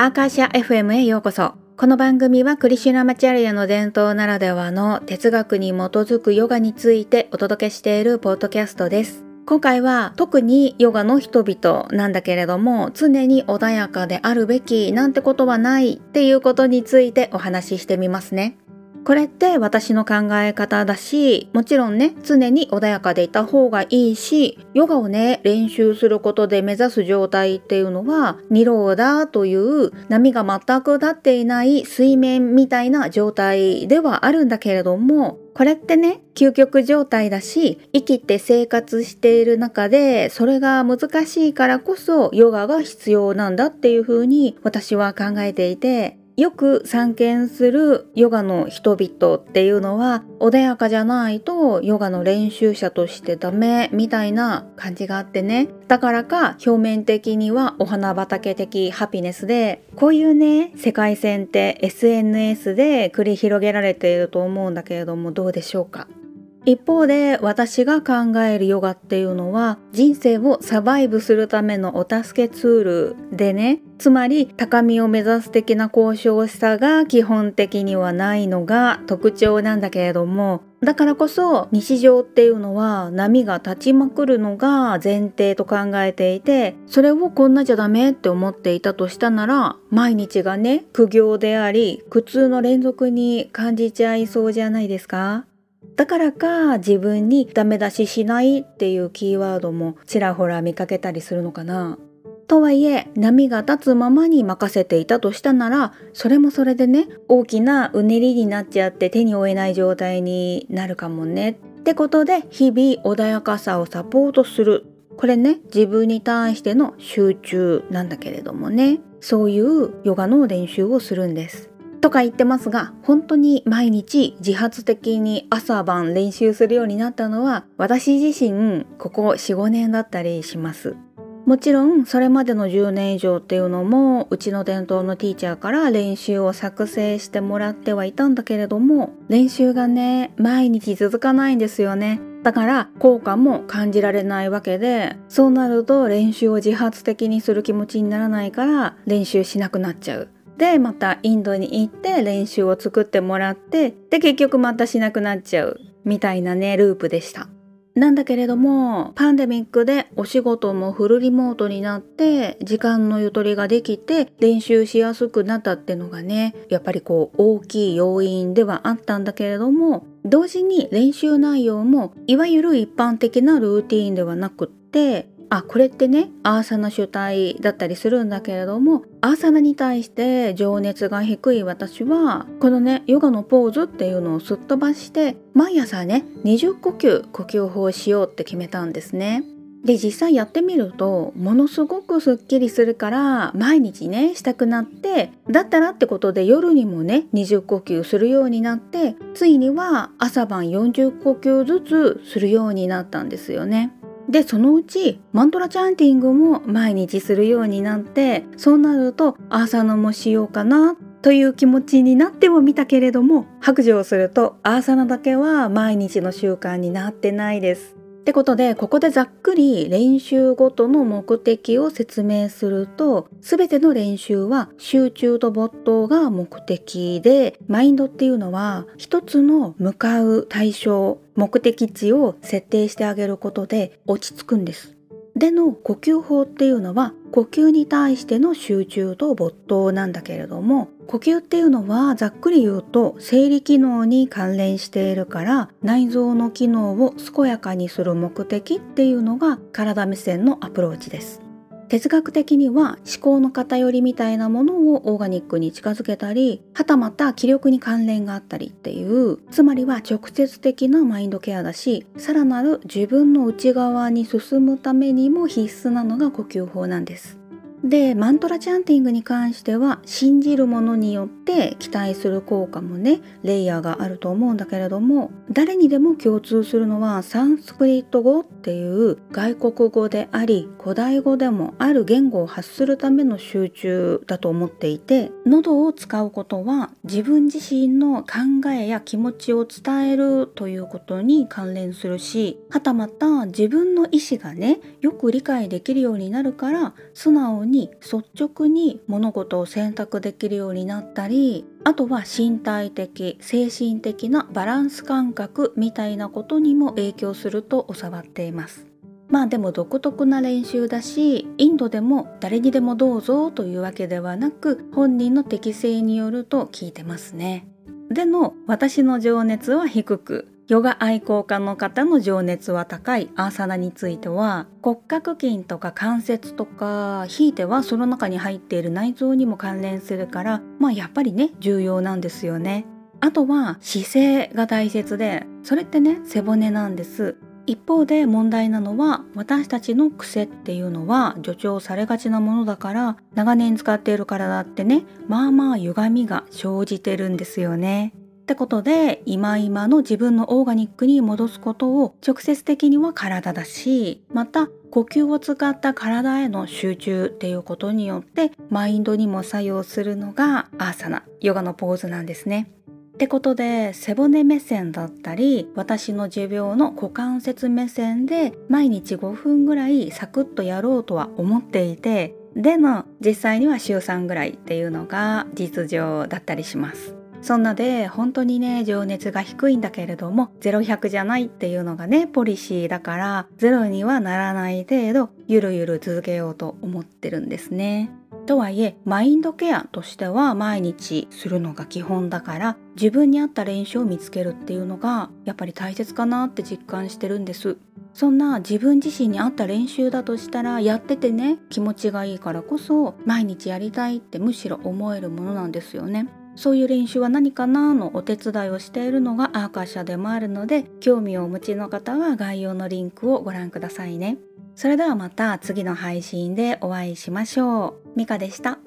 アーカーシャ FM へようこそ。この番組はクリシュナマチャリアの伝統ならではの哲学に基づくヨガについてお届けしているポッドキャストです。今回は特にヨガの人々なんだけれども常に穏やかであるべきなんてことはないっていうことについてお話ししてみますね。これって私の考え方だし、もちろんね、常に穏やかでいた方がいいし、ヨガをね、練習することで目指す状態っていうのは、ニローダという波が全く立っていない水面みたいな状態ではあるんだけれども、これってね、究極状態だし、生きて生活している中で、それが難しいからこそヨガが必要なんだっていうふうに私は考えていて、よく参見するヨガの人々っていうのは穏やかじゃないとヨガの練習者としてダメみたいな感じがあってね。だからか表面的にはお花畑的ハピネスでこういうね世界線って SNS で繰り広げられていると思うんだけれどもどうでしょうか？一方で私が考えるヨガっていうのは人生をサバイブするためのお助けツールでね。つまり高みを目指す的な交渉さが基本的にはないのが特徴なんだけれども。だからこそ日常っていうのは波が立ちまくるのが前提と考えていてそれをこんなじゃダメって思っていたとしたなら毎日がね苦行であり苦痛の連続に感じちゃいそうじゃないですか。だからか自分にダメ出ししないっていうキーワードもちらほら見かけたりするのかな。とはいえ波が立つままに任せていたとしたならそれもそれでね大きなうねりになっちゃって手に負えない状態になるかもね。ってことで日々穏やかさをサポートする。これね自分に対しての集中なんだけれどもね。そういうヨガの練習をするんです。とか言ってますが本当に毎日自発的に朝晩練習するようになったのは私自身ここ45年だったりします。もちろんそれまでの10年以上っていうのもうちの伝統のティーチャーから練習を作成してもらってはいたんだけれども練習がね毎日続かないんですよね。だから効果も感じられないわけでそうなると練習を自発的にする気持ちにならないから練習しなくなっちゃう。でまたインドに行って練習を作ってもらってで結局またしなくなっちゃうみたいなねループでした。なんだけれどもパンデミックでお仕事もフルリモートになって時間のゆとりができて練習しやすくなったってのがねやっぱりこう大きい要因ではあったんだけれども同時に練習内容もいわゆる一般的なルーティーンではなくってあこれってねアーサナ主体だったりするんだけれどもアーサナに対して情熱が低い私はこのねヨガのポーズっていうのをすっ飛ばして毎朝ね20呼吸呼吸法をしようって決めたんですね。で実際やってみるとものすごくすっきりするから毎日ねしたくなってだったらってことで夜にもね20呼吸するようになってついには朝晩40呼吸ずつするようになったんですよね。でそのうちマントラチャンティングも毎日するようになってそうなるとアーサナもしようかなという気持ちになってもみたけれども白状するとアーサナだけは毎日の習慣になってないです。ってことでここでざっくり練習ごとの目的を説明すると全ての練習は集中と没頭が目的でマインドっていうのは一つの向かう対象目的地を設定してあげることで落ち着くんです。での呼吸法っていうのは呼吸に対しての集中と没頭なんだけれども呼吸っていうのはざっくり言うと生理機能に関連しているから内臓の機能を健やかにする目的っていうのが体目線のアプローチです。哲学的には思考の偏りみたいなものをオーガニックに近づけたりはたまた気力に関連があったりっていうつまりは直接的なマインドケアだしさらなる自分の内側に進むためにも必須なのが呼吸法なんです。でマントラチャンティングに関しては信じるものによって期待する効果もねレイヤーがあると思うんだけれども誰にでも共通するのはサンスクリット語っていう外国語であり古代語でもある言語を発するための集中だと思っていて喉を使うことは自分自身の考えや気持ちを伝えるということに関連するしはたまた自分の意思がねよく理解できるようになるから素直にに率直に物事を選択できるようになったりあとは身体的精神的なバランス感覚みたいなことにも影響すると教わっています。まあでも独特な練習だしインドでも誰にでもどうぞというわけではなく本人の適性によると聞いてますね。でも私の情熱は低くヨガ愛好家の方の情熱は高いアーサナについては骨格筋とか関節とかひいてはその中に入っている内臓にも関連するからまあやっぱりね重要なんですよねあとは姿勢が大切でそれってね背骨なんです一方で問題なのは私たちの癖っていうのは助長されがちなものだから長年使っている体ってねまあまあ歪みが生じてるんですよね。ってことで今今の自分のオーガニックに戻すことを直接的には体だしまた呼吸を使った体への集中っていうことによってマインドにも作用するのがアーサナヨガのポーズなんですね。ってことで背骨目線だったり私の持病の股関節目線で毎日5分ぐらいサクッとやろうとは思っていてでも実際には週3ぐらいっていうのが実情だったりします。そんなで本当にね情熱が低いんだけれども0100じゃないっていうのがねポリシーだからゼロにはならない程度ゆるゆる続けようと思ってるんですね。とはいえマインドケアとしては毎日するのが基本だから自分に合った練習を見つけるっていうのがやっぱり大切かなって実感してるんですそんな自分自身に合った練習だとしたらやっててね気持ちがいいからこそ毎日やりたいってむしろ思えるものなんですよねそういう練習は何かなのお手伝いをしているのがアーカー社でもあるので興味をお持ちの方は概要のリンクをご覧くださいね。それではまた次の配信でお会いしましょう。ミカでした。